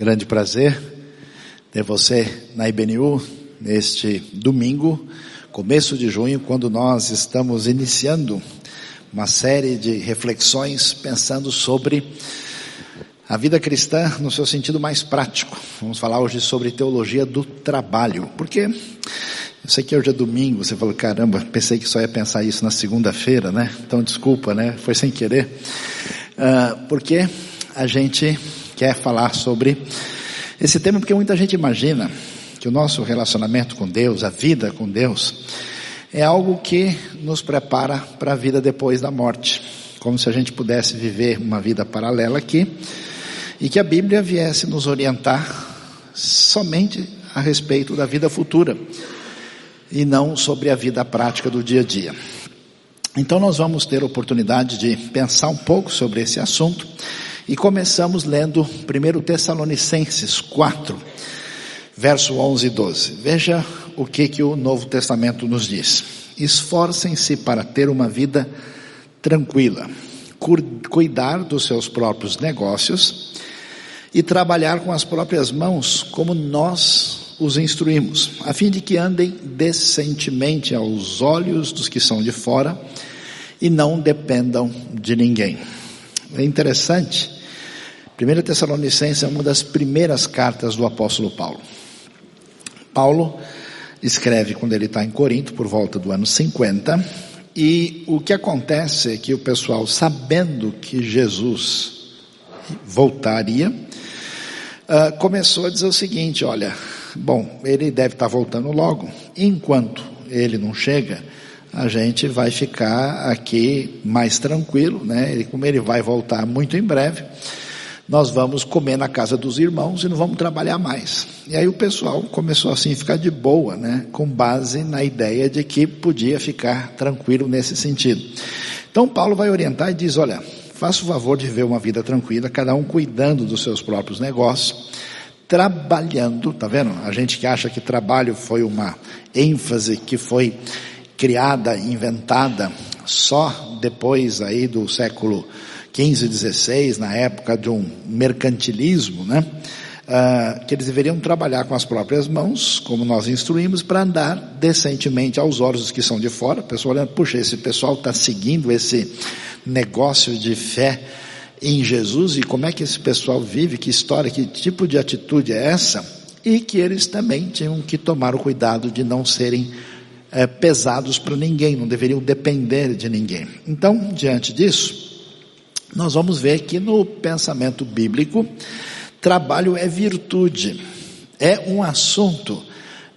Grande prazer ter você na IBNU neste domingo, começo de junho, quando nós estamos iniciando uma série de reflexões pensando sobre a vida cristã no seu sentido mais prático. Vamos falar hoje sobre teologia do trabalho, porque eu sei que hoje é domingo, você falou, caramba, pensei que só ia pensar isso na segunda-feira, né? Então desculpa, né? Foi sem querer. Uh, porque a gente quer falar sobre esse tema porque muita gente imagina que o nosso relacionamento com Deus, a vida com Deus, é algo que nos prepara para a vida depois da morte. Como se a gente pudesse viver uma vida paralela aqui e que a Bíblia viesse nos orientar somente a respeito da vida futura e não sobre a vida prática do dia a dia. Então nós vamos ter oportunidade de pensar um pouco sobre esse assunto e começamos lendo 1 Tessalonicenses 4, verso 11 e 12. Veja o que, que o Novo Testamento nos diz. Esforcem-se para ter uma vida tranquila, cuidar dos seus próprios negócios e trabalhar com as próprias mãos, como nós os instruímos, a fim de que andem decentemente aos olhos dos que são de fora e não dependam de ninguém. É interessante 1 Tessalonicenses é uma das primeiras cartas do apóstolo Paulo. Paulo escreve quando ele está em Corinto, por volta do ano 50, e o que acontece é que o pessoal, sabendo que Jesus voltaria, uh, começou a dizer o seguinte: olha, bom, ele deve estar voltando logo, enquanto ele não chega, a gente vai ficar aqui mais tranquilo, né? Ele, como ele vai voltar muito em breve, nós vamos comer na casa dos irmãos e não vamos trabalhar mais. E aí o pessoal começou assim a ficar de boa, né? Com base na ideia de que podia ficar tranquilo nesse sentido. Então Paulo vai orientar e diz: olha, faça o favor de viver uma vida tranquila, cada um cuidando dos seus próprios negócios, trabalhando, tá vendo? A gente que acha que trabalho foi uma ênfase que foi criada, inventada só depois aí do século 15, 16, na época de um mercantilismo, né? Uh, que eles deveriam trabalhar com as próprias mãos, como nós instruímos, para andar decentemente aos olhos dos que são de fora. O pessoal olhando, puxa, esse pessoal está seguindo esse negócio de fé em Jesus e como é que esse pessoal vive, que história, que tipo de atitude é essa? E que eles também tinham que tomar o cuidado de não serem é, pesados para ninguém, não deveriam depender de ninguém. Então, diante disso, nós vamos ver que no pensamento bíblico, trabalho é virtude, é um assunto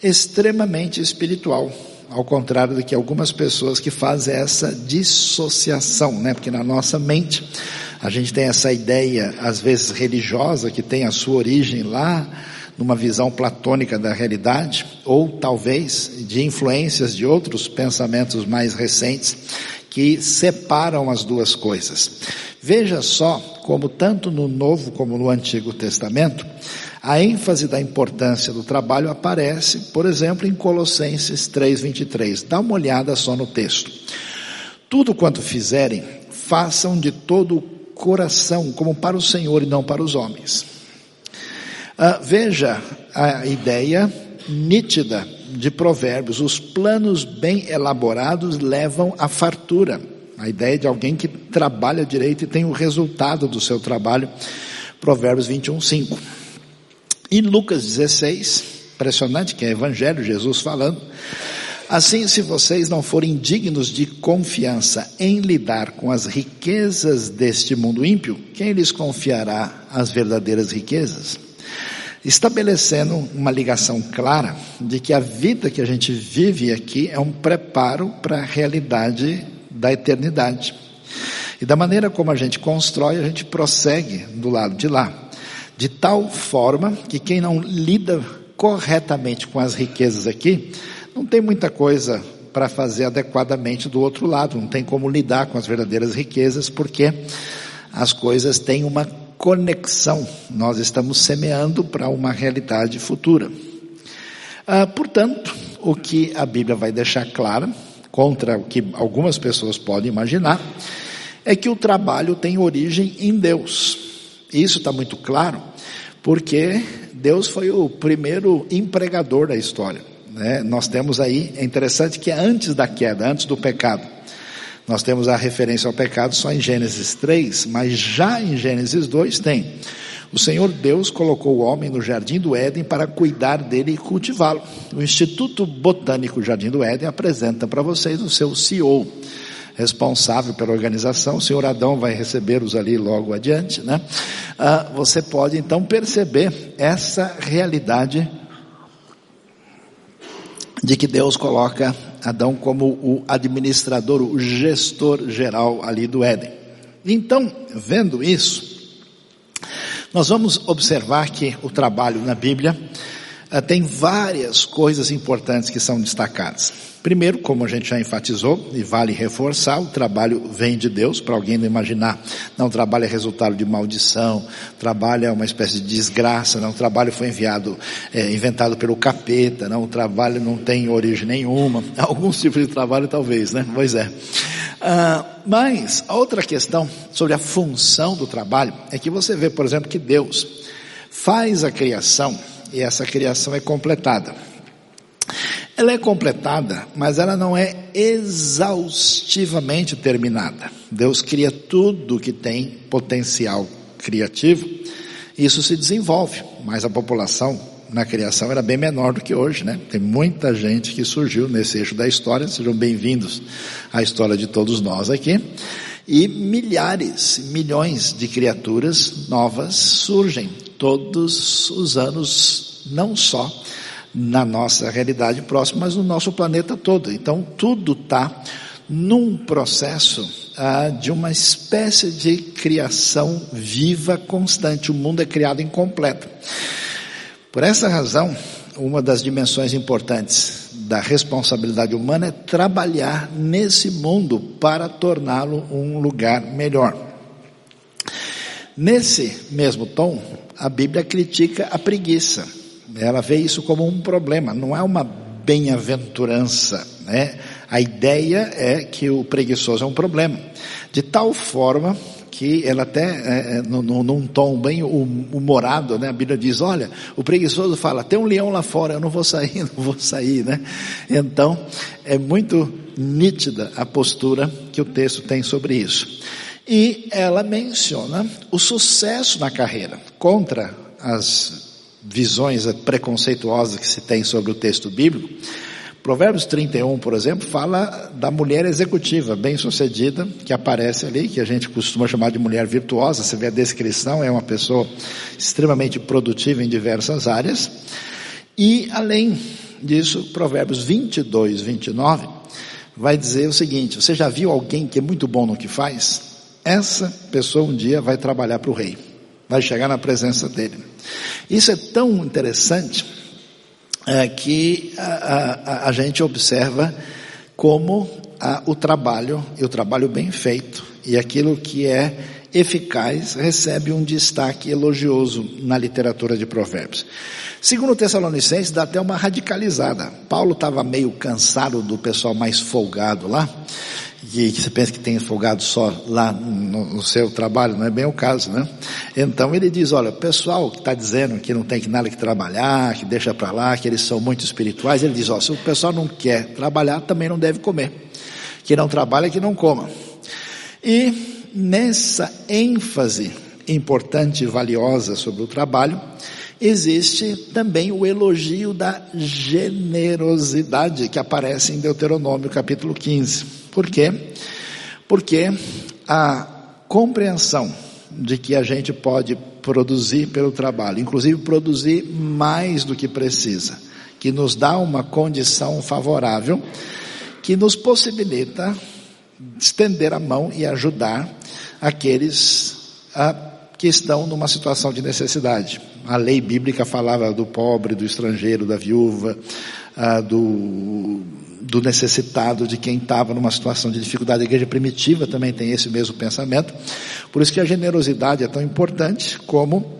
extremamente espiritual, ao contrário do que algumas pessoas que fazem essa dissociação, né? Porque na nossa mente a gente tem essa ideia, às vezes religiosa, que tem a sua origem lá numa visão platônica da realidade, ou talvez de influências de outros pensamentos mais recentes que separam as duas coisas. Veja só como tanto no Novo como no Antigo Testamento, a ênfase da importância do trabalho aparece, por exemplo, em Colossenses 3:23. Dá uma olhada só no texto. Tudo quanto fizerem, façam de todo o coração, como para o Senhor e não para os homens. Ah, veja a ideia nítida de Provérbios: os planos bem elaborados levam à fartura. A ideia de alguém que trabalha direito e tem o resultado do seu trabalho. Provérbios 21, 5. E Lucas 16, impressionante que é Evangelho, Jesus falando. Assim, se vocês não forem dignos de confiança em lidar com as riquezas deste mundo ímpio, quem lhes confiará as verdadeiras riquezas? Estabelecendo uma ligação clara de que a vida que a gente vive aqui é um preparo para a realidade da eternidade. E da maneira como a gente constrói, a gente prossegue do lado de lá. De tal forma que quem não lida corretamente com as riquezas aqui, não tem muita coisa para fazer adequadamente do outro lado, não tem como lidar com as verdadeiras riquezas, porque as coisas têm uma conexão, nós estamos semeando para uma realidade futura. Ah, portanto, o que a Bíblia vai deixar claro contra o que algumas pessoas podem imaginar, é que o trabalho tem origem em Deus. Isso está muito claro, Porque Deus foi o primeiro empregador da história. Né? Nós temos aí, é interessante que é antes da queda, antes do pecado. Nós temos a referência ao pecado só em Gênesis 3, mas já em Gênesis 2 tem. O Senhor Deus colocou o homem no jardim do Éden para cuidar dele e cultivá-lo. O Instituto Botânico Jardim do Éden apresenta para vocês o seu CEO, responsável pela organização. O senhor Adão vai recebê-los ali logo adiante, né? Ah, você pode então perceber essa realidade de que Deus coloca Adão como o administrador, o gestor geral ali do Éden. Então, vendo isso, nós vamos observar que o trabalho na Bíblia tem várias coisas importantes que são destacadas. Primeiro, como a gente já enfatizou, e vale reforçar, o trabalho vem de Deus, para alguém não imaginar, não, trabalho é resultado de maldição, trabalho é uma espécie de desgraça, não, trabalho foi enviado, é, inventado pelo capeta, não, o trabalho não tem origem nenhuma, alguns tipos de trabalho talvez, né? Pois é. Ah, mas outra questão sobre a função do trabalho é que você vê, por exemplo, que Deus faz a criação e essa criação é completada. Ela é completada, mas ela não é exaustivamente terminada. Deus cria tudo que tem potencial criativo, isso se desenvolve, mas a população na criação era bem menor do que hoje, né? Tem muita gente que surgiu nesse eixo da história, sejam bem-vindos à história de todos nós aqui. E milhares, milhões de criaturas novas surgem todos os anos, não só na nossa realidade próxima, mas no nosso planeta todo. Então, tudo está num processo ah, de uma espécie de criação viva constante. O mundo é criado incompleto. Por essa razão, uma das dimensões importantes da responsabilidade humana é trabalhar nesse mundo para torná-lo um lugar melhor. Nesse mesmo tom, a Bíblia critica a preguiça. Ela vê isso como um problema, não é uma bem-aventurança, né? A ideia é que o preguiçoso é um problema. De tal forma que ela até, é, é num, num tom bem hum, humorado, né? A Bíblia diz, olha, o preguiçoso fala, tem um leão lá fora, eu não vou sair, não vou sair, né? Então, é muito nítida a postura que o texto tem sobre isso. E ela menciona o sucesso na carreira, contra as visões preconceituosas que se tem sobre o texto bíblico. Provérbios 31, por exemplo, fala da mulher executiva, bem-sucedida, que aparece ali, que a gente costuma chamar de mulher virtuosa. Você vê a descrição, é uma pessoa extremamente produtiva em diversas áreas. E, além disso, Provérbios 22, 29, vai dizer o seguinte: Você já viu alguém que é muito bom no que faz? Essa pessoa um dia vai trabalhar para o rei, vai chegar na presença dele. Isso é tão interessante é, que a, a, a, gente observa como a, o trabalho, e o trabalho bem feito, e aquilo que é eficaz, recebe um destaque elogioso na literatura de provérbios. Segundo Tessalonicenses, dá até uma radicalizada. Paulo estava meio cansado do pessoal mais folgado lá, que, que você pensa que tem folgado só lá no, no, seu trabalho, não é bem o caso, né? Então ele diz, olha, o pessoal que está dizendo que não tem que nada que trabalhar, que deixa para lá, que eles são muito espirituais, ele diz, ó, se o pessoal não quer trabalhar, também não deve comer. Que não trabalha, que não coma. E nessa ênfase importante e valiosa sobre o trabalho, existe também o elogio da generosidade que aparece em Deuteronômio capítulo 15. Por quê? Porque a compreensão de que a gente pode produzir pelo trabalho, inclusive produzir mais do que precisa, que nos dá uma condição favorável, que nos possibilita estender a mão e ajudar aqueles a, que estão numa situação de necessidade. A lei bíblica falava do pobre, do estrangeiro, da viúva, a, do do necessitado, de quem estava numa situação de dificuldade. A igreja primitiva também tem esse mesmo pensamento. Por isso que a generosidade é tão importante como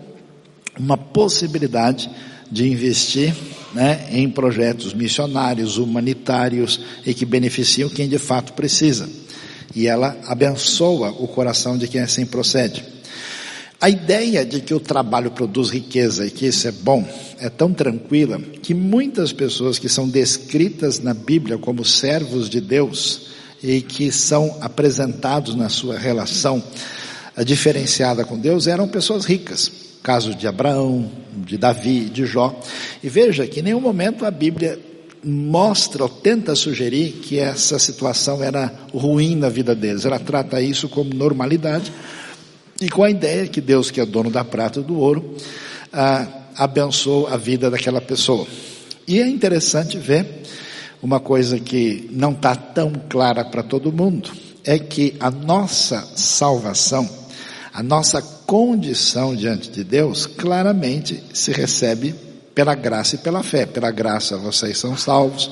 uma possibilidade de investir né, em projetos missionários, humanitários e que beneficiam quem de fato precisa. E ela abençoa o coração de quem assim procede. A ideia de que o trabalho produz riqueza e que isso é bom é tão tranquila que muitas pessoas que são descritas na Bíblia como servos de Deus e que são apresentados na sua relação diferenciada com Deus eram pessoas ricas. Caso de Abraão, de Davi, de Jó. E veja que em nenhum momento a Bíblia mostra ou tenta sugerir que essa situação era ruim na vida deles. Ela trata isso como normalidade e com a ideia que Deus, que é dono da prata e do ouro, ah, abençoou a vida daquela pessoa. E é interessante ver uma coisa que não está tão clara para todo mundo, é que a nossa salvação, a nossa condição diante de Deus, claramente se recebe pela graça e pela fé. Pela graça vocês são salvos,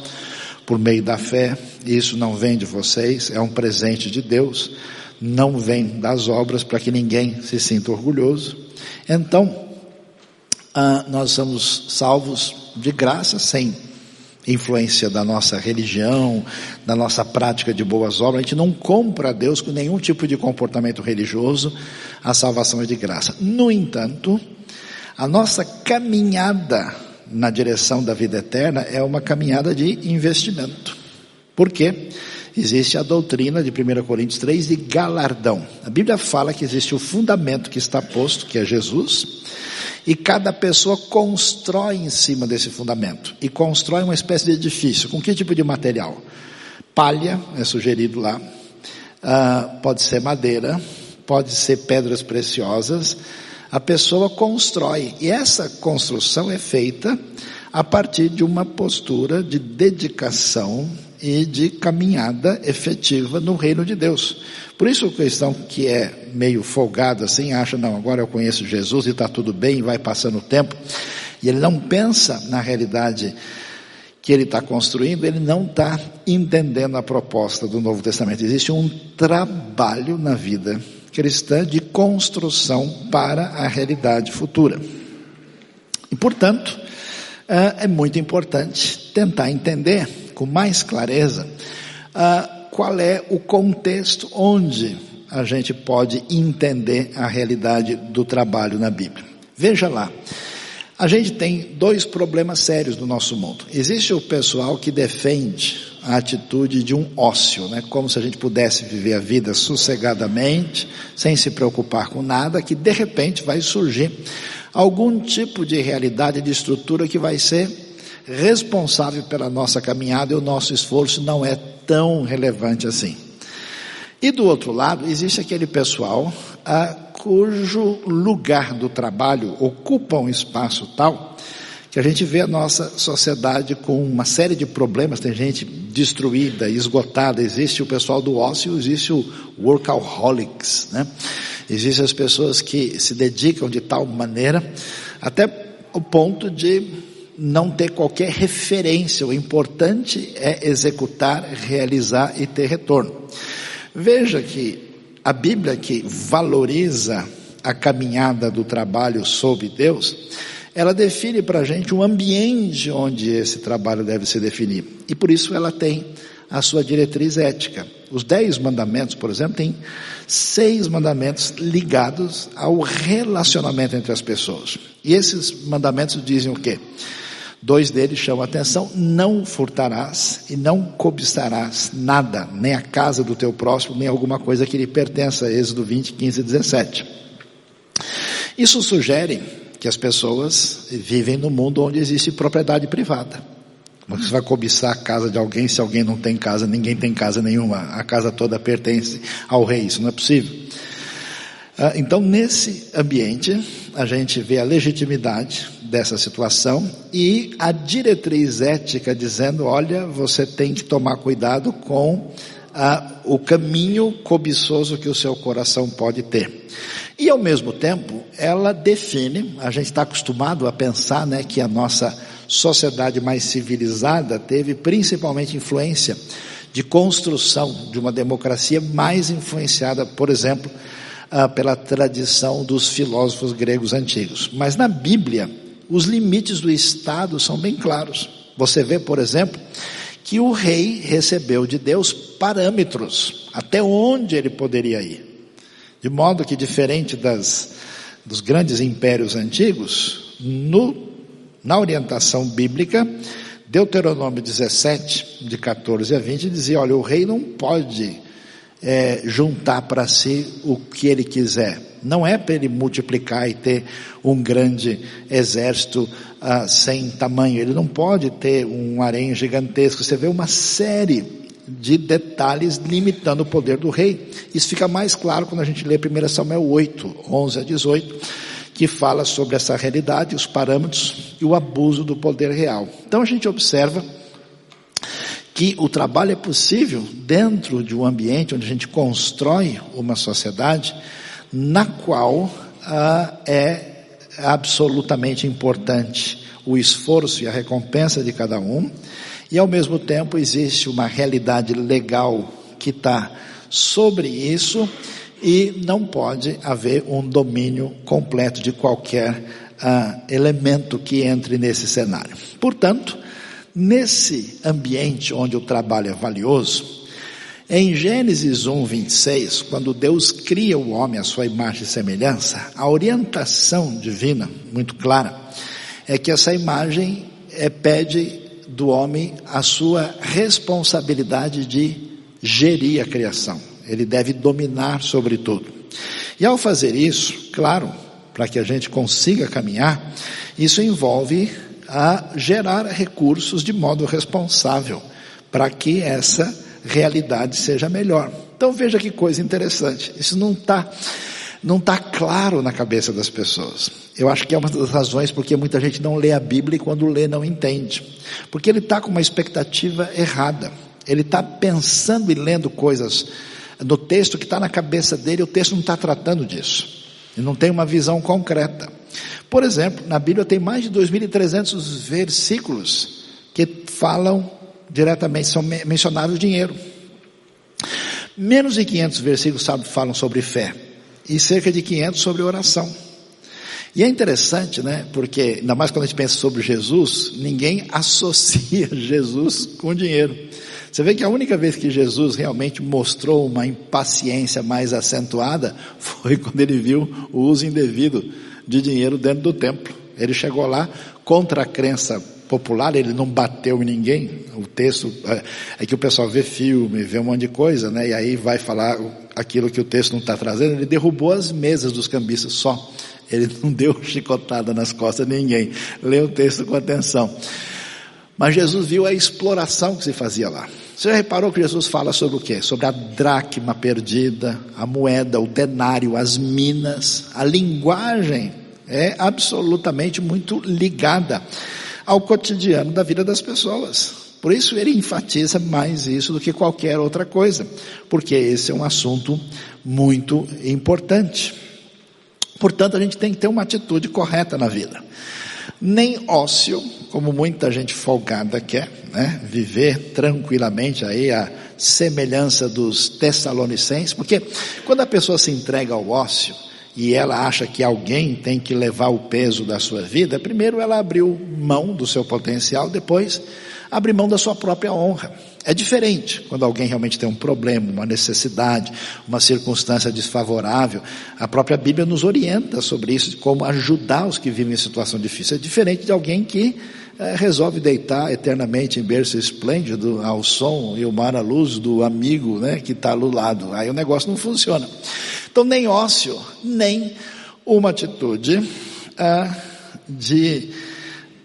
por meio da fé, isso não vem de vocês, é um presente de Deus, não vem das obras para que ninguém se sinta orgulhoso. Então, ah, nós somos salvos de graça, sem influência da nossa religião, da nossa prática de boas obras. A gente não compra a Deus com nenhum tipo de comportamento religioso. A salvação é de graça. No entanto, a nossa caminhada na direção da vida eterna é uma caminhada de investimento. Por quê? Existe a doutrina de 1 Coríntios 3 de galardão. A Bíblia fala que existe o fundamento que está posto, que é Jesus, e cada pessoa constrói em cima desse fundamento. E constrói uma espécie de edifício. Com que tipo de material? Palha, é sugerido lá. Uh, pode ser madeira, pode ser pedras preciosas. A pessoa constrói. E essa construção é feita a partir de uma postura de dedicação e de caminhada efetiva no reino de Deus. Por isso o cristão que é meio folgado assim, acha, não, agora eu conheço Jesus e está tudo bem, vai passando o tempo, e ele não pensa na realidade que ele está construindo, ele não está entendendo a proposta do Novo Testamento. Existe um trabalho na vida cristã de construção para a realidade futura. E, portanto, é, é muito importante tentar entender com mais clareza uh, qual é o contexto onde a gente pode entender a realidade do trabalho na Bíblia. Veja lá, a gente tem dois problemas sérios no nosso mundo. Existe o pessoal que defende a atitude de um ócio, né? como se a gente pudesse viver a vida sossegadamente, sem se preocupar com nada, que de repente vai surgir algum tipo de realidade, de estrutura que vai ser responsável pela nossa caminhada e o nosso esforço não é tão relevante assim. E do outro lado, existe aquele pessoal a, cujo lugar do trabalho ocupa um espaço tal que a gente vê a nossa sociedade com uma série de problemas, tem gente destruída, esgotada, existe o pessoal do ócio, existe o workaholics, né? Existem as pessoas que se dedicam de tal maneira, até o ponto de não ter qualquer referência, o importante é executar, realizar e ter retorno. Veja que a Bíblia que valoriza a caminhada do trabalho sob Deus, ela define para a gente um ambiente onde esse trabalho deve se definir. E por isso ela tem a sua diretriz ética. Os dez mandamentos, por exemplo, têm seis mandamentos ligados ao relacionamento entre as pessoas. E esses mandamentos dizem o quê? Dois deles chamam a atenção: não furtarás e não cobiçarás nada, nem a casa do teu próximo, nem alguma coisa que lhe pertença. Êxodo 20, 15 e 17. Isso sugere que as pessoas vivem no mundo onde existe propriedade privada. Você vai cobiçar a casa de alguém se alguém não tem casa, ninguém tem casa nenhuma, a casa toda pertence ao rei, isso não é possível. Ah, então, nesse ambiente, a gente vê a legitimidade dessa situação e a diretriz ética dizendo: olha, você tem que tomar cuidado com ah, o caminho cobiçoso que o seu coração pode ter. E ao mesmo tempo, ela define, a gente está acostumado a pensar né, que a nossa sociedade mais civilizada teve principalmente influência de construção de uma democracia mais influenciada, por exemplo, ah, pela tradição dos filósofos gregos antigos. Mas na Bíblia, os limites do Estado são bem claros. Você vê, por exemplo, que o rei recebeu de Deus parâmetros até onde ele poderia ir. De modo que, diferente das dos grandes impérios antigos, no, na orientação bíblica, Deuteronômio 17, de 14 a 20, dizia: olha, o rei não pode é, juntar para si o que ele quiser. Não é para ele multiplicar e ter um grande exército ah, sem tamanho. Ele não pode ter um harém gigantesco. Você vê uma série de detalhes limitando o poder do rei. Isso fica mais claro quando a gente lê 1 Samuel 8, 11 a 18, que fala sobre essa realidade, os parâmetros e o abuso do poder real. Então a gente observa que o trabalho é possível dentro de um ambiente onde a gente constrói uma sociedade na qual ah, é absolutamente importante o esforço e a recompensa de cada um e ao mesmo tempo existe uma realidade legal que está sobre isso e não pode haver um domínio completo de qualquer uh, elemento que entre nesse cenário. Portanto, nesse ambiente onde o trabalho é valioso, em Gênesis 1, 26, quando Deus cria o homem à sua imagem e semelhança, a orientação divina, muito clara, é que essa imagem é, pede do homem a sua responsabilidade de gerir a criação. Ele deve dominar sobre tudo. E ao fazer isso, claro, para que a gente consiga caminhar, isso envolve a gerar recursos de modo responsável para que essa realidade seja melhor. Então veja que coisa interessante. Isso não está não está claro na cabeça das pessoas. Eu acho que é uma das razões porque muita gente não lê a Bíblia e quando lê não entende. Porque ele está com uma expectativa errada. Ele está pensando e lendo coisas no texto que está na cabeça dele, o texto não está tratando disso. Ele não tem uma visão concreta. Por exemplo, na Bíblia tem mais de 2.300 versículos que falam diretamente, são mencionados o dinheiro. Menos de 500 versículos falam sobre fé e cerca de 500 sobre oração. E é interessante, né? Porque, ainda mais quando a gente pensa sobre Jesus, ninguém associa Jesus com dinheiro. Você vê que a única vez que Jesus realmente mostrou uma impaciência mais acentuada foi quando ele viu o uso indevido de dinheiro dentro do templo. Ele chegou lá contra a crença popular, ele não bateu em ninguém. O texto é, é que o pessoal vê filme, vê um monte de coisa, né? E aí vai falar aquilo que o texto não está trazendo. Ele derrubou as mesas dos cambistas só. Ele não deu chicotada nas costas de ninguém. Lê o texto com atenção. Mas Jesus viu a exploração que se fazia lá. Você já reparou que Jesus fala sobre o quê? Sobre a dracma perdida, a moeda, o denário, as minas. A linguagem é absolutamente muito ligada ao cotidiano da vida das pessoas. Por isso ele enfatiza mais isso do que qualquer outra coisa, porque esse é um assunto muito importante. Portanto, a gente tem que ter uma atitude correta na vida. Nem ócio, como muita gente folgada quer, né? Viver tranquilamente aí a semelhança dos tessalonicenses, porque quando a pessoa se entrega ao ócio, e ela acha que alguém tem que levar o peso da sua vida, primeiro ela abriu mão do seu potencial, depois abre mão da sua própria honra. É diferente quando alguém realmente tem um problema, uma necessidade, uma circunstância desfavorável. A própria Bíblia nos orienta sobre isso, de como ajudar os que vivem em situação difícil. É diferente de alguém que resolve deitar eternamente em berço esplêndido ao som e o mar à luz do amigo né, que está do lado. Aí o negócio não funciona. Então, nem ócio, nem uma atitude ah, de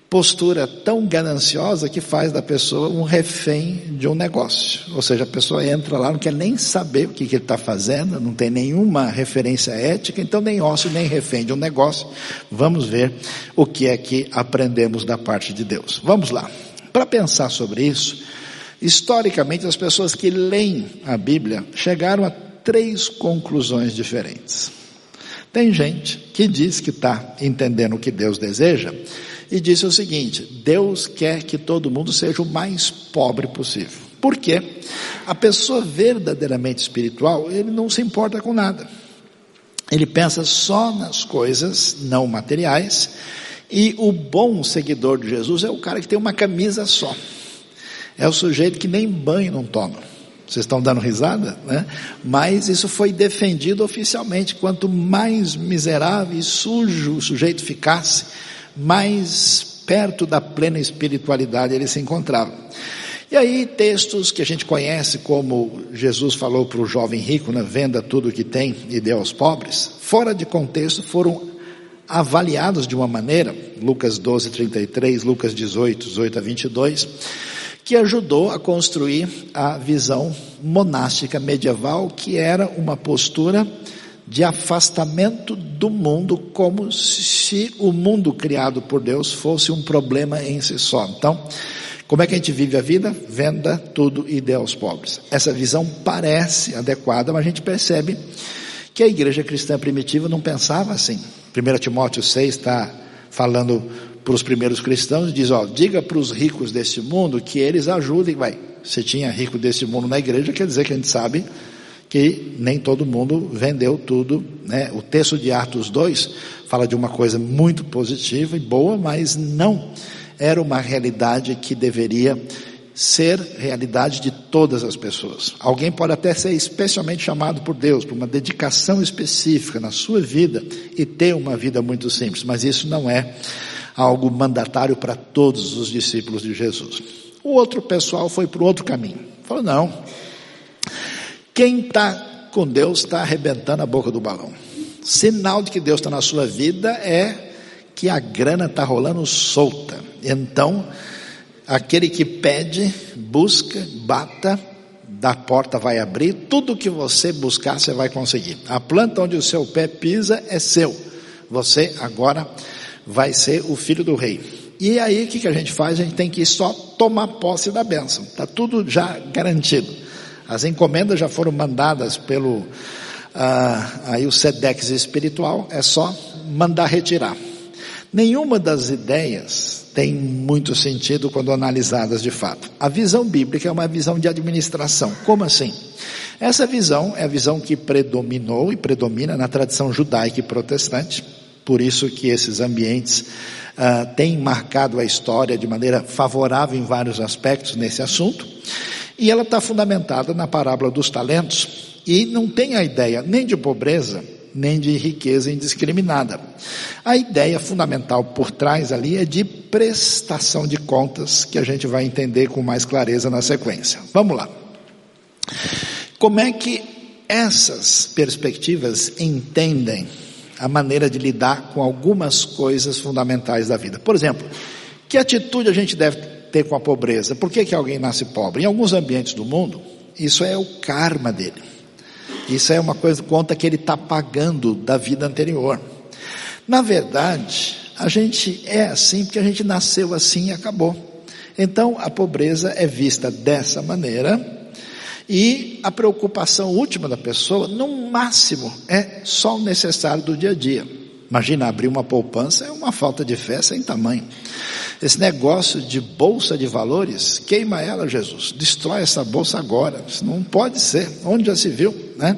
postura tão gananciosa que faz da pessoa um refém de um negócio. Ou seja, a pessoa entra lá, não quer nem saber o que, que ele está fazendo, não tem nenhuma referência ética, então nem ócio, nem refém de um negócio. Vamos ver o que é que aprendemos da parte de Deus. Vamos lá. Para pensar sobre isso, historicamente as pessoas que leem a Bíblia chegaram a três conclusões diferentes. Tem gente que diz que está entendendo o que Deus deseja, e disse o seguinte: Deus quer que todo mundo seja o mais pobre possível. Por quê? A pessoa verdadeiramente espiritual, ele não se importa com nada. Ele pensa só nas coisas não materiais, e o bom seguidor de Jesus é o cara que tem uma camisa só. É o sujeito que nem banho não toma. Vocês estão dando risada, né? Mas isso foi defendido oficialmente. Quanto mais miserável e sujo o sujeito ficasse, mais perto da plena espiritualidade ele se encontrava. E aí, textos que a gente conhece, como Jesus falou para o jovem rico, né, venda tudo o que tem e dê aos pobres, fora de contexto foram avaliados de uma maneira, Lucas 12, 33, Lucas 18, 18 a 22, que ajudou a construir a visão monástica medieval, que era uma postura de afastamento do mundo, como se o mundo criado por Deus fosse um problema em si só. Então, como é que a gente vive a vida? Venda tudo e dê aos pobres. Essa visão parece adequada, mas a gente percebe que a igreja cristã primitiva não pensava assim. 1 Timóteo 6 está falando para os primeiros cristãos, diz, ó, diga para os ricos desse mundo que eles ajudem, vai. Se tinha rico desse mundo na igreja, quer dizer que a gente sabe que nem todo mundo vendeu tudo, né? O texto de Atos 2 fala de uma coisa muito positiva e boa, mas não era uma realidade que deveria ser realidade de todas as pessoas. Alguém pode até ser especialmente chamado por Deus para uma dedicação específica na sua vida e ter uma vida muito simples, mas isso não é algo mandatário para todos os discípulos de Jesus. O outro pessoal foi para o outro caminho. Falou, não. Quem está com Deus está arrebentando a boca do balão. Sinal de que Deus está na sua vida é que a grana está rolando solta. Então, aquele que pede, busca, bata, da porta vai abrir, tudo que você buscar você vai conseguir. A planta onde o seu pé pisa é seu. Você agora vai ser o filho do rei. E aí o que, que a gente faz? A gente tem que só tomar posse da bênção. Está tudo já garantido. As encomendas já foram mandadas pelo ah, aí o SEDEX espiritual, é só mandar retirar. Nenhuma das ideias tem muito sentido quando analisadas de fato. A visão bíblica é uma visão de administração. Como assim? Essa visão é a visão que predominou e predomina na tradição judaica e protestante. Por isso que esses ambientes uh, têm marcado a história de maneira favorável em vários aspectos nesse assunto. E ela está fundamentada na parábola dos talentos e não tem a ideia nem de pobreza, nem de riqueza indiscriminada. A ideia fundamental por trás ali é de prestação de contas, que a gente vai entender com mais clareza na sequência. Vamos lá. Como é que essas perspectivas entendem a maneira de lidar com algumas coisas fundamentais da vida? Por exemplo, que atitude a gente deve ter com a pobreza? Por que, que alguém nasce pobre? Em alguns ambientes do mundo, isso é o karma dele. Isso é uma coisa, conta que ele está pagando da vida anterior. Na verdade, a gente é assim porque a gente nasceu assim e acabou. Então, a pobreza é vista dessa maneira e a preocupação última da pessoa, no máximo, é só o necessário do dia a dia. Imagina abrir uma poupança é uma falta de fé sem tamanho. Esse negócio de bolsa de valores, queima ela, Jesus. Destrói essa bolsa agora. Isso não pode ser. Onde já se viu, né?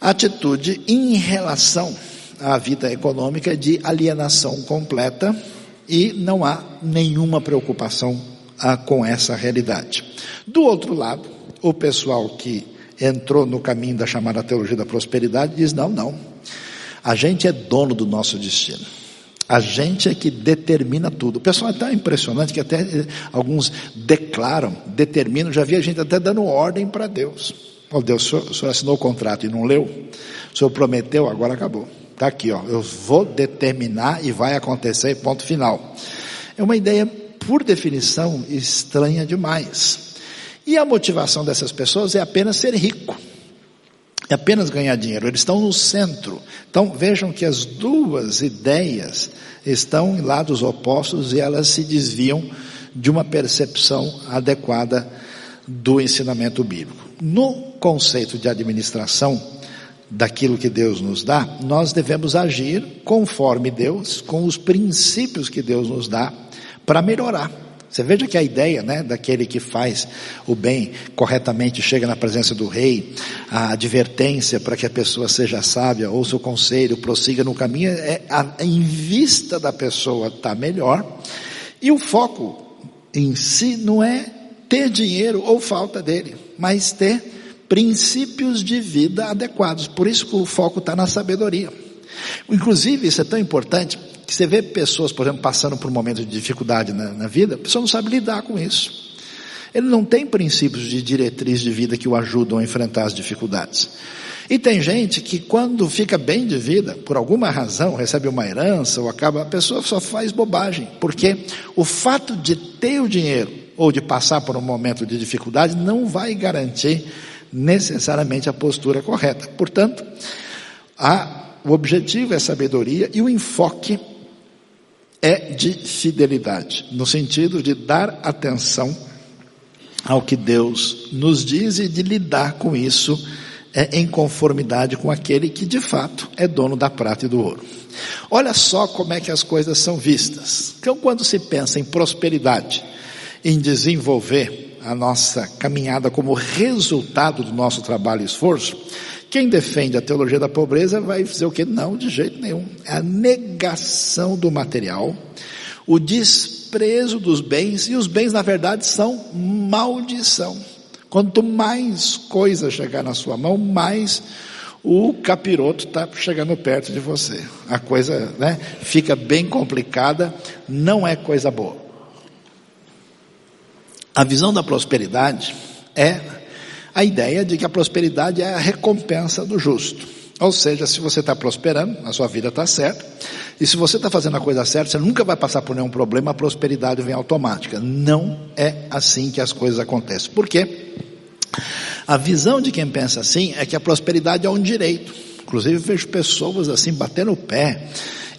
Atitude em relação à vida econômica de alienação completa e não há nenhuma preocupação ah, com essa realidade. Do outro lado, o pessoal que entrou no caminho da chamada teologia da prosperidade diz: não, não. A gente é dono do nosso destino. A gente é que determina tudo. O pessoal é tão impressionante que até eh, alguns declaram, determinam, já vi a gente até dando ordem para Deus. Oh Deus, o senhor, o senhor assinou o contrato e não leu? O senhor prometeu, agora acabou. Está aqui, ó. Eu vou determinar e vai acontecer, ponto final. É uma ideia, por definição, estranha demais. E a motivação dessas pessoas é apenas ser rico é apenas ganhar dinheiro, eles estão no centro. Então vejam que as duas ideias estão em lados opostos e elas se desviam de uma percepção adequada do ensinamento bíblico. No conceito de administração daquilo que Deus nos dá, nós devemos agir conforme Deus, com os princípios que Deus nos dá para melhorar. Você veja que a ideia, né, daquele que faz o bem corretamente chega na presença do rei, a advertência para que a pessoa seja sábia, ouça o conselho, prossiga no caminho, é a, em vista da pessoa tá melhor. E o foco em si não é ter dinheiro ou falta dele. mas ter princípios de vida adequados. Por isso que o foco está na sabedoria. Inclusive, isso é tão importante que você vê pessoas, por exemplo, passando por um momento de dificuldade na, na vida, a pessoa não sabe lidar com isso. Ele não tem princípios de diretriz de vida que o ajudam a enfrentar as dificuldades. E tem gente que quando fica bem de vida, por alguma razão, recebe uma herança ou acaba, a pessoa só faz bobagem, porque o fato de ter o dinheiro ou de passar por um momento de dificuldade não vai garantir necessariamente a postura correta. Portanto, a, o objetivo é sabedoria e o enfoque é de fidelidade, no sentido de dar atenção ao que Deus nos diz e de lidar com isso é, em conformidade com aquele que de fato é dono da prata e do ouro. Olha só como é que as coisas são vistas. Então, quando se pensa em prosperidade, em desenvolver a nossa caminhada como resultado do nosso trabalho e esforço, quem defende a teologia da pobreza vai dizer o que? Não, de jeito nenhum. É a negação do material, o desprezo dos bens, e os bens, na verdade, são maldição. Quanto mais coisa chegar na sua mão, mais o capiroto está chegando perto de você. A coisa né, fica bem complicada, não é coisa boa. A visão da prosperidade é a ideia de que a prosperidade é a recompensa do justo. Ou seja, se você está prosperando, a sua vida está certa. E se você está fazendo a coisa certa, você nunca vai passar por nenhum problema, a prosperidade vem automática. Não é assim que as coisas acontecem. Por quê? A visão de quem pensa assim é que a prosperidade é um direito. Inclusive vejo pessoas assim batendo o pé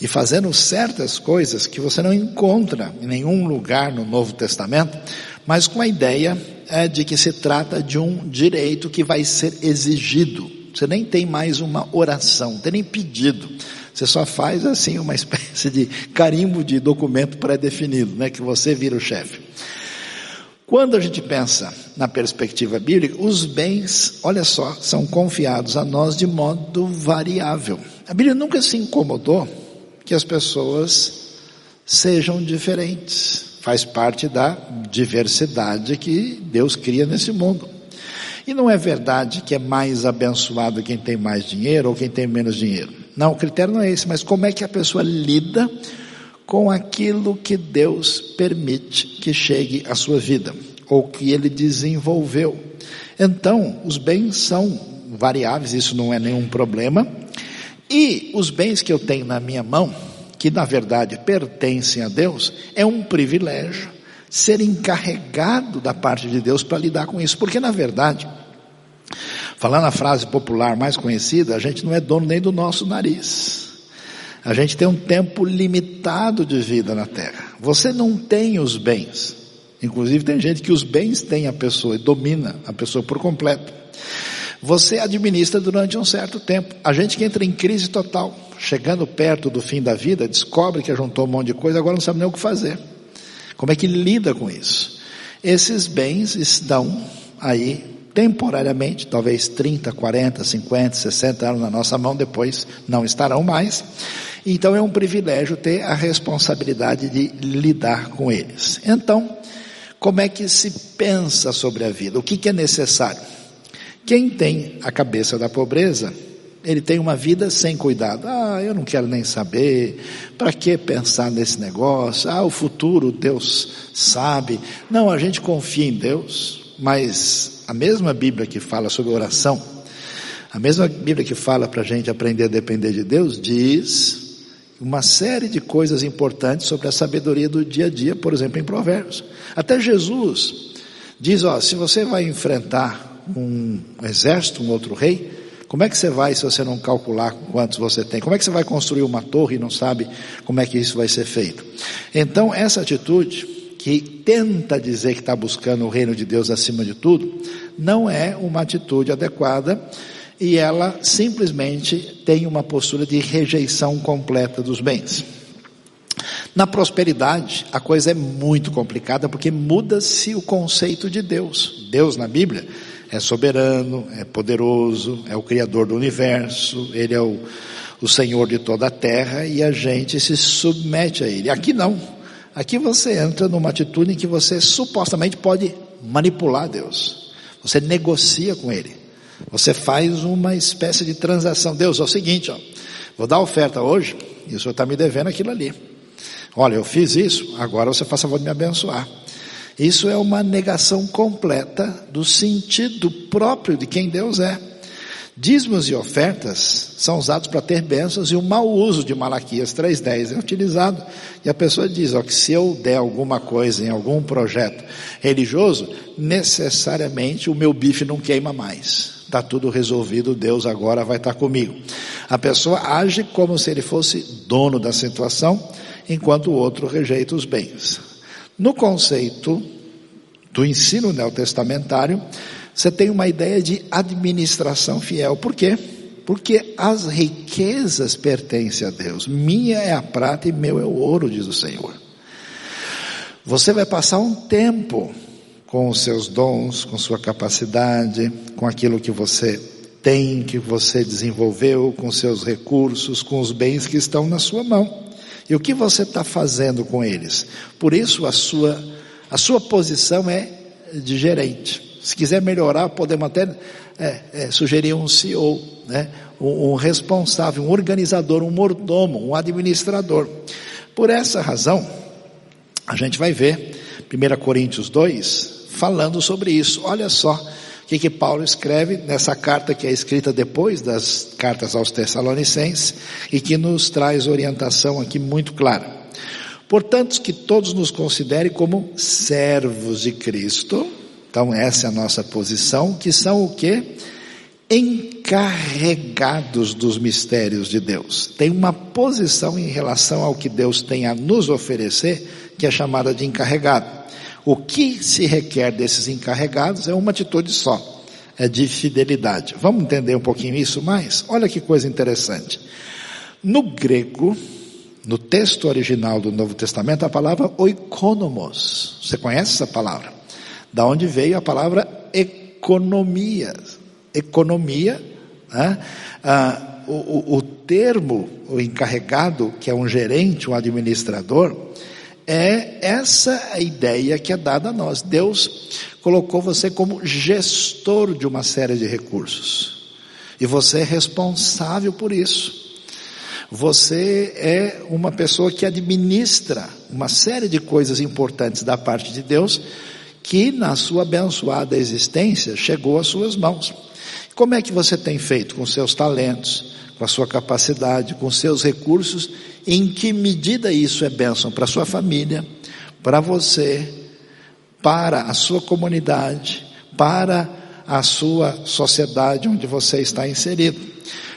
e fazendo certas coisas que você não encontra em nenhum lugar no Novo Testamento, mas com a ideia é, de que se trata de um direito que vai ser exigido. Você nem tem mais uma oração, tem nem pedido. Você só faz assim uma espécie de carimbo de documento pré-definido, né, que você vira o chefe. Quando a gente pensa na perspectiva bíblica, os bens, olha só, são confiados a nós de modo variável. A Bíblia nunca se incomodou que as pessoas sejam diferentes. Faz parte da diversidade que Deus cria nesse mundo. E não é verdade que é mais abençoado quem tem mais dinheiro ou quem tem menos dinheiro. Não, o critério não é esse, mas como é que a pessoa lida com aquilo que Deus permite que chegue à sua vida, ou que ele desenvolveu. Então, os bens são variáveis, isso não é nenhum problema. E os bens que eu tenho na minha mão, que na verdade pertencem a Deus, é um privilégio ser encarregado da parte de Deus para lidar com isso, porque na verdade, falando a frase popular mais conhecida, a gente não é dono nem do nosso nariz. A gente tem um tempo limitado de vida na terra. Você não tem os bens. Inclusive tem gente que os bens tem a pessoa e domina a pessoa por completo. Você administra durante um certo tempo. A gente que entra em crise total, chegando perto do fim da vida, descobre que juntou um monte de coisa, agora não sabe nem o que fazer. Como é que lida com isso? Esses bens estão aí temporariamente, talvez 30, 40, 50, 60 anos na nossa mão, depois não estarão mais. Então é um privilégio ter a responsabilidade de lidar com eles. Então, como é que se pensa sobre a vida? O que, que é necessário? Quem tem a cabeça da pobreza ele tem uma vida sem cuidado. Ah, eu não quero nem saber. Para que pensar nesse negócio? Ah, o futuro Deus sabe. Não, a gente confia em Deus, mas a mesma Bíblia que fala sobre oração, a mesma Bíblia que fala para a gente aprender a depender de Deus, diz uma série de coisas importantes sobre a sabedoria do dia a dia, por exemplo, em Provérbios. Até Jesus diz: ó, se você vai enfrentar um exército, um outro rei, como é que você vai se você não calcular quantos você tem? Como é que você vai construir uma torre e não sabe como é que isso vai ser feito? Então, essa atitude, que tenta dizer que está buscando o reino de Deus acima de tudo, não é uma atitude adequada e ela simplesmente tem uma postura de rejeição completa dos bens. Na prosperidade, a coisa é muito complicada porque muda-se o conceito de Deus. Deus na Bíblia é soberano, é poderoso, é o Criador do universo, Ele é o, o Senhor de toda a terra e a gente se submete a Ele. Aqui não. Aqui você entra numa atitude em que você supostamente pode manipular Deus. Você negocia com ele. Você faz uma espécie de transação. Deus, é o seguinte, ó, vou dar oferta hoje e o senhor está me devendo aquilo ali. Olha, eu fiz isso, agora você faz favor de me abençoar. Isso é uma negação completa do sentido próprio de quem Deus é. Dízimos e ofertas são usados para ter bênçãos e o mau uso de Malaquias 3.10 é utilizado. E a pessoa diz, ó, que se eu der alguma coisa em algum projeto religioso, necessariamente o meu bife não queima mais. Está tudo resolvido, Deus agora vai estar comigo. A pessoa age como se ele fosse dono da situação, enquanto o outro rejeita os bens. No conceito do ensino neotestamentário, você tem uma ideia de administração fiel. Por quê? Porque as riquezas pertencem a Deus. Minha é a prata e meu é o ouro, diz o Senhor. Você vai passar um tempo com os seus dons, com sua capacidade, com aquilo que você tem, que você desenvolveu, com seus recursos, com os bens que estão na sua mão. E o que você está fazendo com eles? Por isso a sua, a sua posição é de gerente. Se quiser melhorar, podemos até é, é, sugerir um CEO, né? Um, um responsável, um organizador, um mordomo, um administrador. Por essa razão, a gente vai ver 1 Coríntios 2 falando sobre isso. Olha só que, que Paulo escreve nessa carta que é escrita depois das cartas aos Tessalonicenses e que nos traz orientação aqui muito clara. Portanto, que todos nos considerem como servos de Cristo, então essa é a nossa posição, que são o que? Encarregados dos mistérios de Deus. Tem uma posição em relação ao que Deus tem a nos oferecer, que é chamada de encarregado. O que se requer desses encarregados é uma atitude só, é de fidelidade. Vamos entender um pouquinho isso mais? Olha que coisa interessante. No grego, no texto original do Novo Testamento, a palavra oikonomos. Você conhece essa palavra? Da onde veio a palavra economia. Economia, né? ah, o, o, o termo, o encarregado, que é um gerente, um administrador, é essa a ideia que é dada a nós. Deus colocou você como gestor de uma série de recursos. E você é responsável por isso. Você é uma pessoa que administra uma série de coisas importantes da parte de Deus que na sua abençoada existência chegou às suas mãos. Como é que você tem feito com seus talentos, com a sua capacidade, com seus recursos? Em que medida isso é bênção para a sua família, para você, para a sua comunidade, para a sua sociedade onde você está inserido?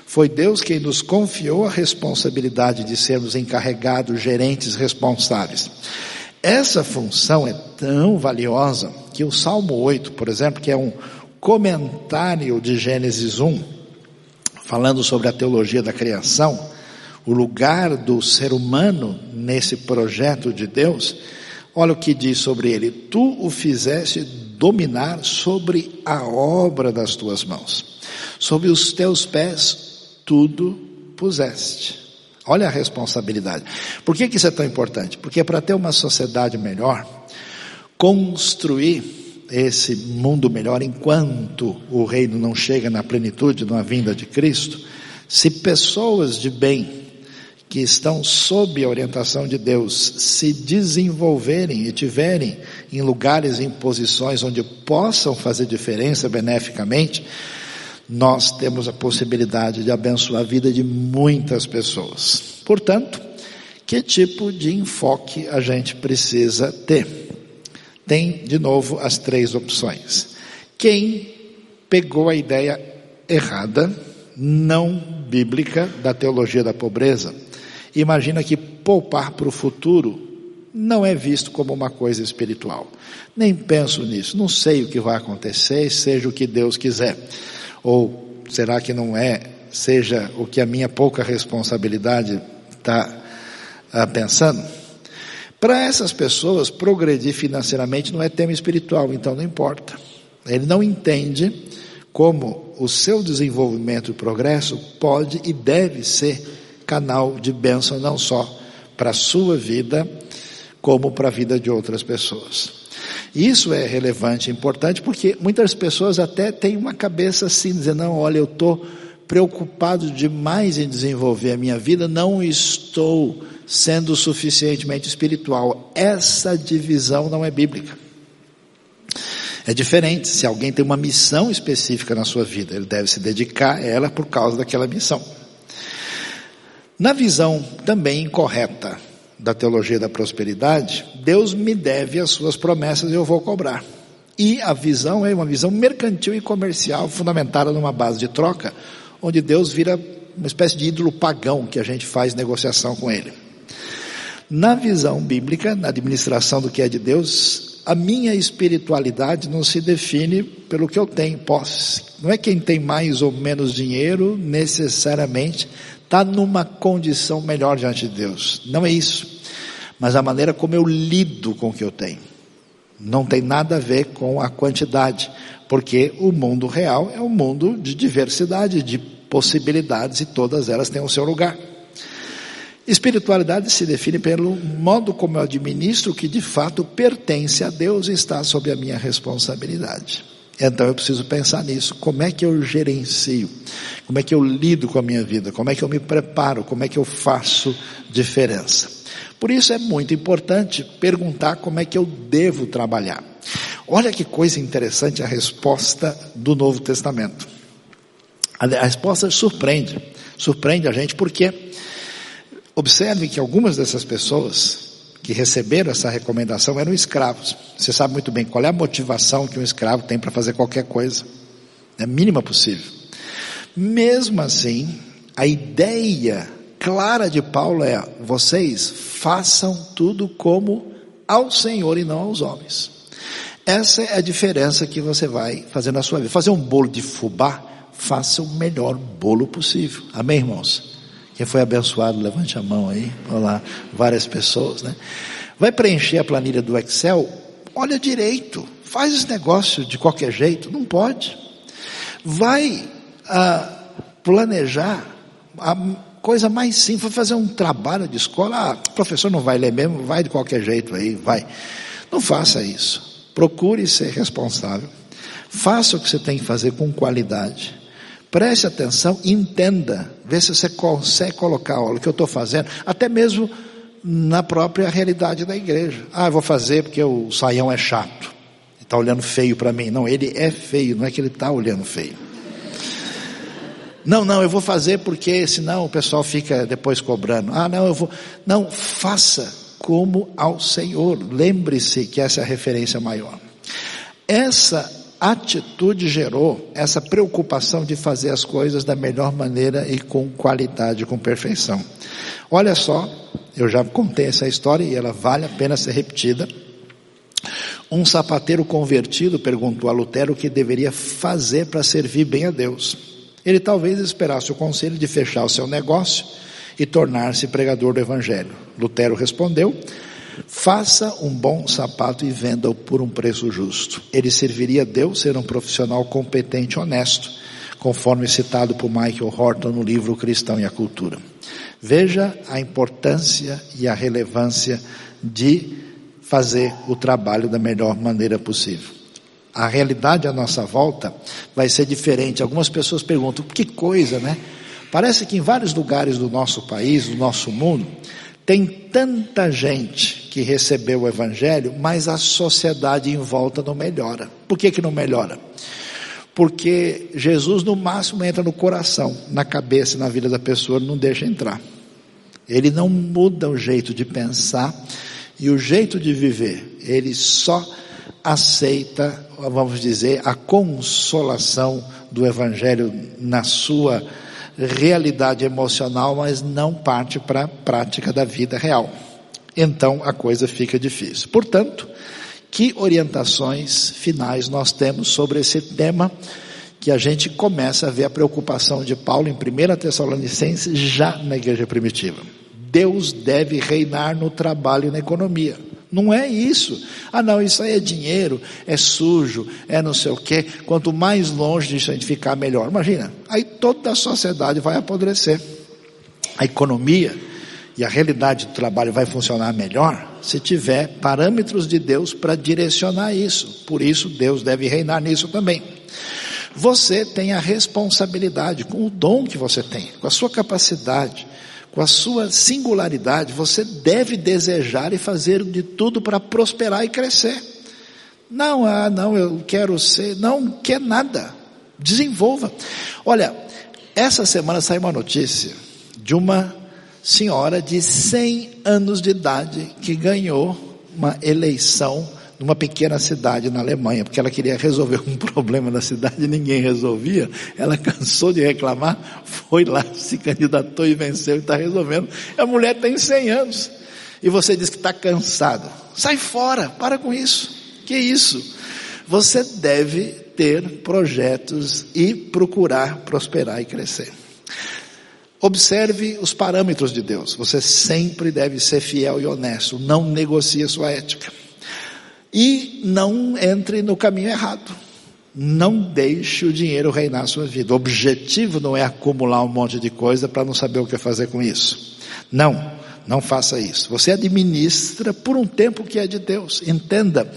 Foi Deus quem nos confiou a responsabilidade de sermos encarregados, gerentes responsáveis. Essa função é tão valiosa que o Salmo 8, por exemplo, que é um comentário de Gênesis 1, falando sobre a teologia da criação, o lugar do ser humano nesse projeto de Deus, olha o que diz sobre ele: Tu o fizeste dominar sobre a obra das tuas mãos, sobre os teus pés tudo puseste. Olha a responsabilidade. Por que, que isso é tão importante? Porque para ter uma sociedade melhor, construir esse mundo melhor enquanto o reino não chega na plenitude na vinda de Cristo, se pessoas de bem que estão sob a orientação de Deus se desenvolverem e tiverem em lugares, em posições onde possam fazer diferença beneficamente, nós temos a possibilidade de abençoar a vida de muitas pessoas. Portanto, que tipo de enfoque a gente precisa ter? Tem, de novo, as três opções. Quem pegou a ideia errada, não bíblica, da teologia da pobreza, imagina que poupar para o futuro não é visto como uma coisa espiritual. Nem penso nisso, não sei o que vai acontecer, seja o que Deus quiser. Ou será que não é, seja o que a minha pouca responsabilidade está ah, pensando? Para essas pessoas, progredir financeiramente não é tema espiritual, então não importa. Ele não entende como o seu desenvolvimento e progresso pode e deve ser canal de bênção não só para a sua vida, como para a vida de outras pessoas. Isso é relevante, importante, porque muitas pessoas até têm uma cabeça assim, dizendo, não, olha, eu estou preocupado demais em desenvolver a minha vida, não estou sendo suficientemente espiritual. Essa divisão não é bíblica. É diferente, se alguém tem uma missão específica na sua vida, ele deve se dedicar a ela por causa daquela missão. Na visão também incorreta da teologia da prosperidade, Deus me deve as suas promessas e eu vou cobrar. E a visão é uma visão mercantil e comercial fundamentada numa base de troca, onde Deus vira uma espécie de ídolo pagão que a gente faz negociação com ele. Na visão bíblica, na administração do que é de Deus, a minha espiritualidade não se define pelo que eu tenho, posse. Não é quem tem mais ou menos dinheiro necessariamente está numa condição melhor diante de Deus. Não é isso. Mas a maneira como eu lido com o que eu tenho. Não tem nada a ver com a quantidade, porque o mundo real é um mundo de diversidade, de possibilidades e todas elas têm o seu lugar. Espiritualidade se define pelo modo como eu administro o que de fato pertence a Deus e está sob a minha responsabilidade. Então eu preciso pensar nisso. Como é que eu gerencio? Como é que eu lido com a minha vida? Como é que eu me preparo? Como é que eu faço diferença? Por isso é muito importante perguntar como é que eu devo trabalhar. Olha que coisa interessante a resposta do Novo Testamento. A, resposta surpreende, surpreende a gente porque observe que algumas dessas pessoas que receberam essa recomendação eram escravos. Você sabe muito bem qual é a motivação que um escravo tem para fazer qualquer coisa. É a mínima possível. Mesmo assim, a ideia clara de Paulo é: vocês façam tudo como ao Senhor e não aos homens. Essa é a diferença que você vai fazer na sua vida. Fazer um bolo de fubá, faça o melhor bolo possível. Amém, irmãos? Quem foi abençoado, levante a mão aí. Olá, várias pessoas, né? Vai preencher a planilha do Excel? Olha direito. Faz esse negócio de qualquer jeito? Não pode. Vai ah, planejar a coisa mais simples, fazer um trabalho de escola. Ah, o professor não vai ler mesmo, vai de qualquer jeito aí, vai. Não faça isso. Procure ser responsável. Faça o que você tem que fazer com qualidade. Preste atenção, entenda, vê se você consegue colocar olha, o que eu estou fazendo, até mesmo na própria realidade da igreja. Ah, eu vou fazer porque o saião é chato, está olhando feio para mim. Não, ele é feio, não é que ele está olhando feio. Não, não, eu vou fazer porque senão o pessoal fica depois cobrando. Ah, não, eu vou. Não, faça como ao Senhor. Lembre-se que essa é a referência maior. Essa atitude gerou essa preocupação de fazer as coisas da melhor maneira e com qualidade, com perfeição. Olha só, eu já contei essa história e ela vale a pena ser repetida. Um sapateiro convertido perguntou a Lutero o que deveria fazer para servir bem a Deus. Ele talvez esperasse o conselho de fechar o seu negócio e tornar-se pregador do Evangelho. Lutero respondeu: Faça um bom sapato e venda-o por um preço justo. Ele serviria a Deus ser um profissional competente e honesto, conforme citado por Michael Horton no livro Cristão e a Cultura. Veja a importância e a relevância de fazer o trabalho da melhor maneira possível. A realidade à nossa volta vai ser diferente. Algumas pessoas perguntam: que coisa, né? Parece que em vários lugares do nosso país, do nosso mundo, tem tanta gente que recebeu o Evangelho, mas a sociedade em volta não melhora. Por que, que não melhora? Porque Jesus, no máximo, entra no coração, na cabeça, na vida da pessoa, não deixa entrar. Ele não muda o jeito de pensar e o jeito de viver. Ele só aceita, vamos dizer, a consolação do Evangelho na sua realidade emocional, mas não parte para a prática da vida real. Então a coisa fica difícil. Portanto, que orientações finais nós temos sobre esse tema que a gente começa a ver a preocupação de Paulo em 1 Tessalonicenses já na igreja primitiva. Deus deve reinar no trabalho e na economia. Não é isso. Ah, não, isso aí é dinheiro, é sujo, é não sei o quê. Quanto mais longe disso a gente ficar, melhor. Imagina, aí toda a sociedade vai apodrecer. A economia e a realidade do trabalho vai funcionar melhor se tiver parâmetros de Deus para direcionar isso. Por isso, Deus deve reinar nisso também. Você tem a responsabilidade, com o dom que você tem, com a sua capacidade, com a sua singularidade, você deve desejar e fazer de tudo para prosperar e crescer. Não, ah, não, eu quero ser, não quer nada. Desenvolva. Olha, essa semana saiu uma notícia de uma senhora de 100 anos de idade que ganhou uma eleição numa pequena cidade na Alemanha, porque ela queria resolver um problema na cidade e ninguém resolvia. Ela cansou de reclamar, foi lá, se candidatou e venceu e está resolvendo. A mulher tem 100 anos e você diz que está cansado. Sai fora, para com isso. Que isso? Você deve ter projetos e procurar prosperar e crescer. Observe os parâmetros de Deus. Você sempre deve ser fiel e honesto. Não negocie sua ética. E não entre no caminho errado. Não deixe o dinheiro reinar a sua vida. O objetivo não é acumular um monte de coisa para não saber o que fazer com isso. Não, não faça isso. Você administra por um tempo que é de Deus. Entenda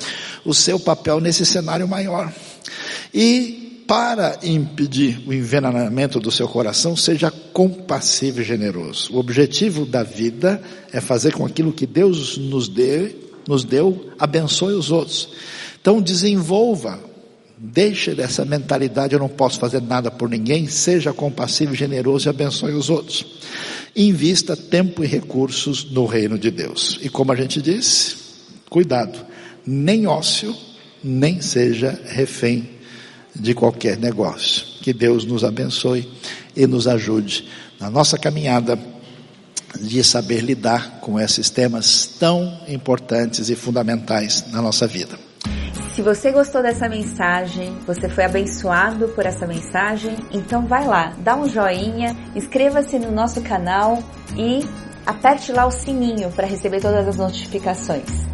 o seu papel nesse cenário maior. E para impedir o envenenamento do seu coração, seja compassivo e generoso. O objetivo da vida é fazer com aquilo que Deus nos deu, nos deu, abençoe os outros. Então desenvolva, deixe dessa mentalidade, eu não posso fazer nada por ninguém, seja compassivo e generoso e abençoe os outros. Invista tempo e recursos no reino de Deus. E como a gente disse, cuidado, nem ócio, nem seja refém de qualquer negócio. Que Deus nos abençoe e nos ajude na nossa caminhada de saber lidar com esses temas tão importantes e fundamentais na nossa vida. Se você gostou dessa mensagem, você foi abençoado por essa mensagem, então vai lá, dá um joinha, inscreva-se no nosso canal e aperte lá o sininho para receber todas as notificações.